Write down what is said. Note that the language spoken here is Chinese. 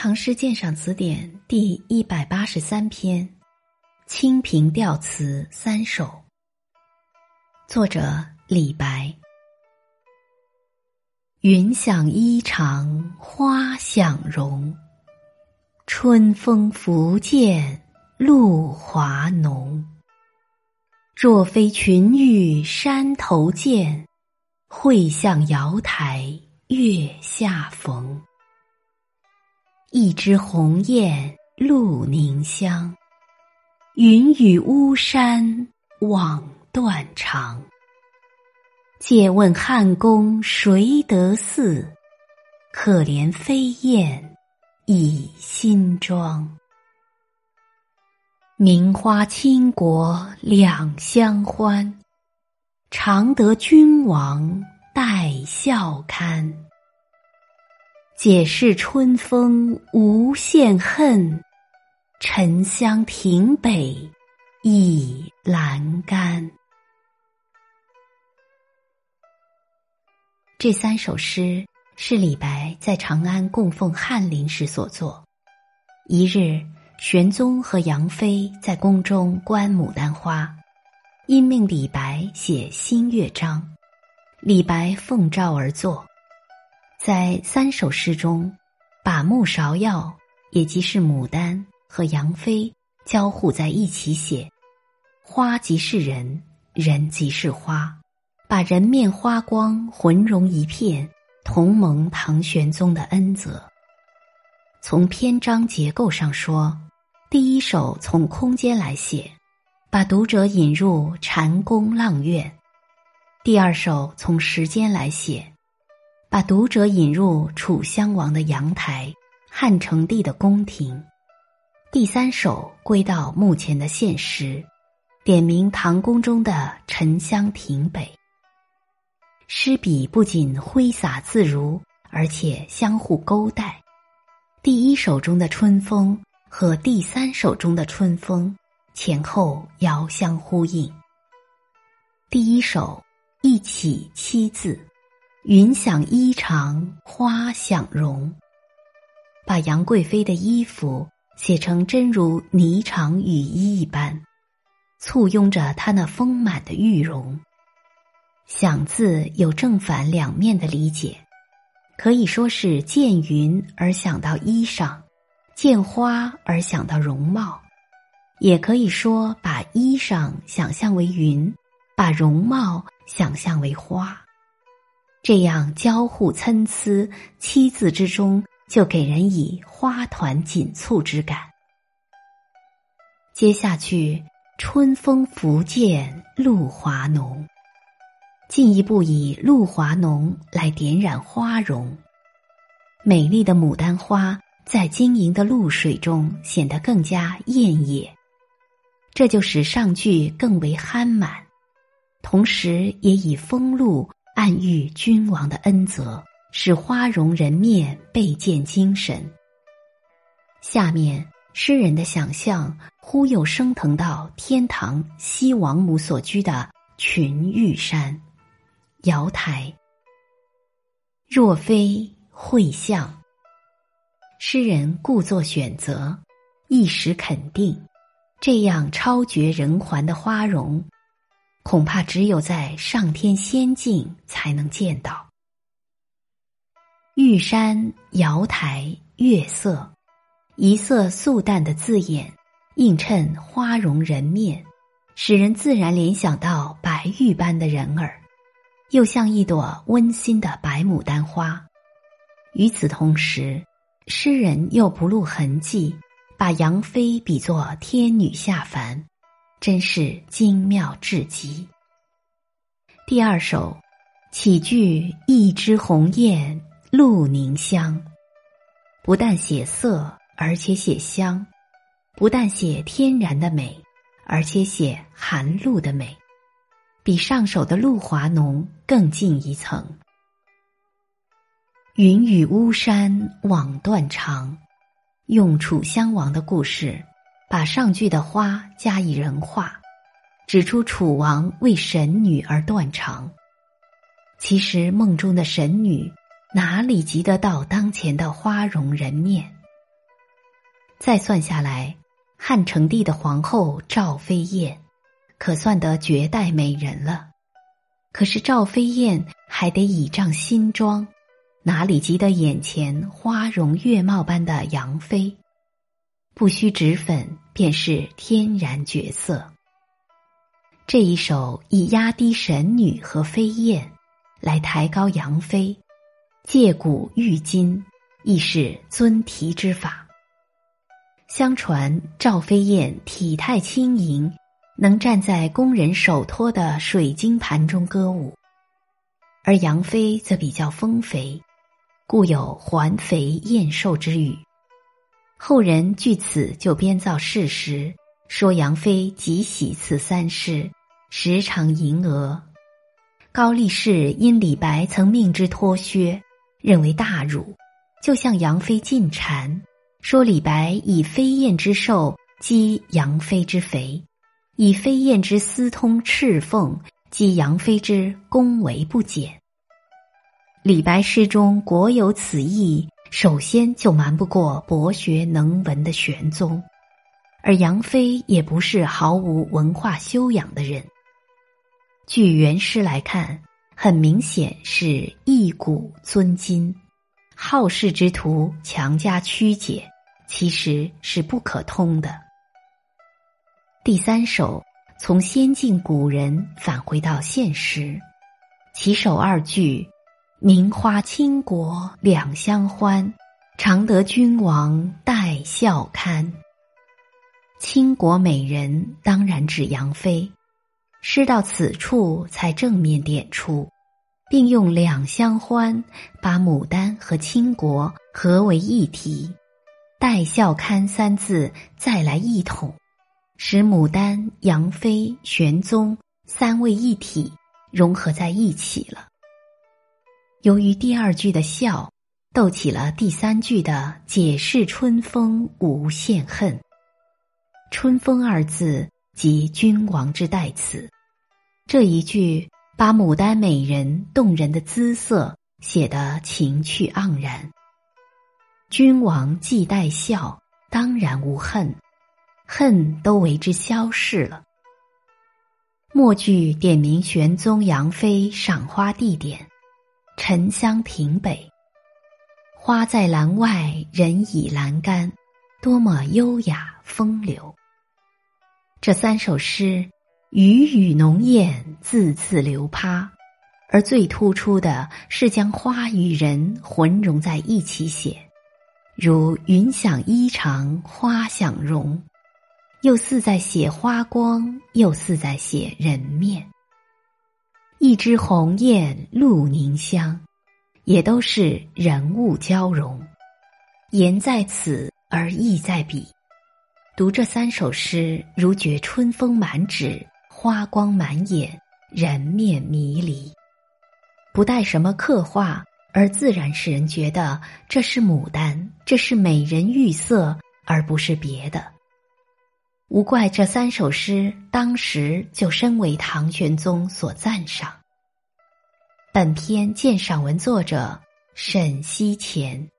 唐诗鉴赏词典第一百八十三篇《清平调词三首》，作者李白。云想衣裳花想容，春风拂槛露华浓。若非群玉山头见，会向瑶台月下逢。一枝红艳露凝香，云雨巫山枉断肠。借问汉宫谁得似？可怜飞燕倚新妆。名花倾国两相欢，常得君王带笑看。解释春风无限恨，沉香亭北倚阑干。这三首诗是李白在长安供奉翰林时所作。一日，玄宗和杨妃在宫中观牡丹花，因命李白写新乐章，李白奉诏而作。在三首诗中，把木芍药，也即是牡丹和杨妃交互在一起写，花即是人，人即是花，把人面花光浑融一片，同蒙唐玄宗的恩泽。从篇章结构上说，第一首从空间来写，把读者引入禅宫阆苑；第二首从时间来写。把读者引入楚襄王的阳台、汉成帝的宫廷。第三首归到目前的现实，点明唐宫中的沉香亭北。诗笔不仅挥洒自如，而且相互勾带。第一首中的春风和第三首中的春风前后遥相呼应。第一首一起七字。云想衣裳花想容，把杨贵妃的衣服写成真如霓裳羽衣一般，簇拥着她那丰满的玉容。想字有正反两面的理解，可以说是见云而想到衣裳，见花而想到容貌，也可以说把衣裳想象为云，把容貌想象为花。这样交互参差，七字之中就给人以花团锦簇之感。接下去，春风拂槛露华浓，进一步以露华浓来点染花容。美丽的牡丹花在晶莹的露水中显得更加艳野，这就使上句更为憨满，同时也以风露。暗喻君王的恩泽，使花容人面倍见精神。下面诗人的想象忽又升腾到天堂西王母所居的群玉山、瑶台。若非会相，诗人故作选择，一时肯定，这样超绝人寰的花容。恐怕只有在上天仙境才能见到。玉山、瑶台、月色，一色素淡的字眼，映衬花容人面，使人自然联想到白玉般的人儿，又像一朵温馨的白牡丹花。与此同时，诗人又不露痕迹，把杨妃比作天女下凡。真是精妙至极。第二首，起句一枝红艳露凝香，不但写色，而且写香；不但写天然的美，而且写含露的美，比上首的露华浓更进一层。云雨巫山枉断肠，用楚襄王的故事。把上句的花加以人化，指出楚王为神女而断肠。其实梦中的神女哪里及得到当前的花容人面？再算下来，汉成帝的皇后赵飞燕，可算得绝代美人了。可是赵飞燕还得倚仗新装，哪里及得眼前花容月貌般的杨妃？不需脂粉，便是天然绝色。这一首以压低神女和飞燕，来抬高杨妃，借古喻今，亦是尊题之法。相传赵飞燕体态轻盈，能站在宫人手托的水晶盘中歌舞，而杨妃则比较丰肥，故有“环肥燕瘦”之语。后人据此就编造事实，说杨妃极喜赐三诗。时常吟额，高力士因李白曾命之脱靴，认为大辱，就向杨妃进谗，说李白以飞燕之寿激杨妃之肥，以飞燕之私通赤凤激杨妃之恭维不减。李白诗中果有此意，首先就瞒不过博学能文的玄宗，而杨妃也不是毫无文化修养的人。据原诗来看，很明显是一古尊今，好事之徒强加曲解，其实是不可通的。第三首从先进古人返回到现实，起首二句：“名花倾国两相欢，常得君王带笑看。”倾国美人当然指杨妃。诗到此处才正面点出，并用“两相欢”把牡丹和倾国合为一体，“带笑看”三字再来一统，使牡丹、杨妃、玄宗三位一体融合在一起了。由于第二句的笑，逗起了第三句的“解释春风无限恨”，“春风”二字。即君王之代词，这一句把牡丹美人动人的姿色写得情趣盎然。君王既带笑，当然无恨，恨都为之消逝了。末句点明玄宗杨妃赏花地点：沉香亭北，花在栏外，人倚栏杆，多么优雅风流。这三首诗，语语浓艳，字字流趴，而最突出的是将花与人混融在一起写，如“云想衣裳花想容”，又似在写花光，又似在写人面。一枝红艳露凝香，也都是人物交融，言在此而意在彼。读这三首诗，如觉春风满纸，花光满眼，人面迷离，不带什么刻画，而自然使人觉得这是牡丹，这是美人玉色，而不是别的。无怪这三首诗当时就深为唐玄宗所赞赏。本篇鉴赏文作者沈西前。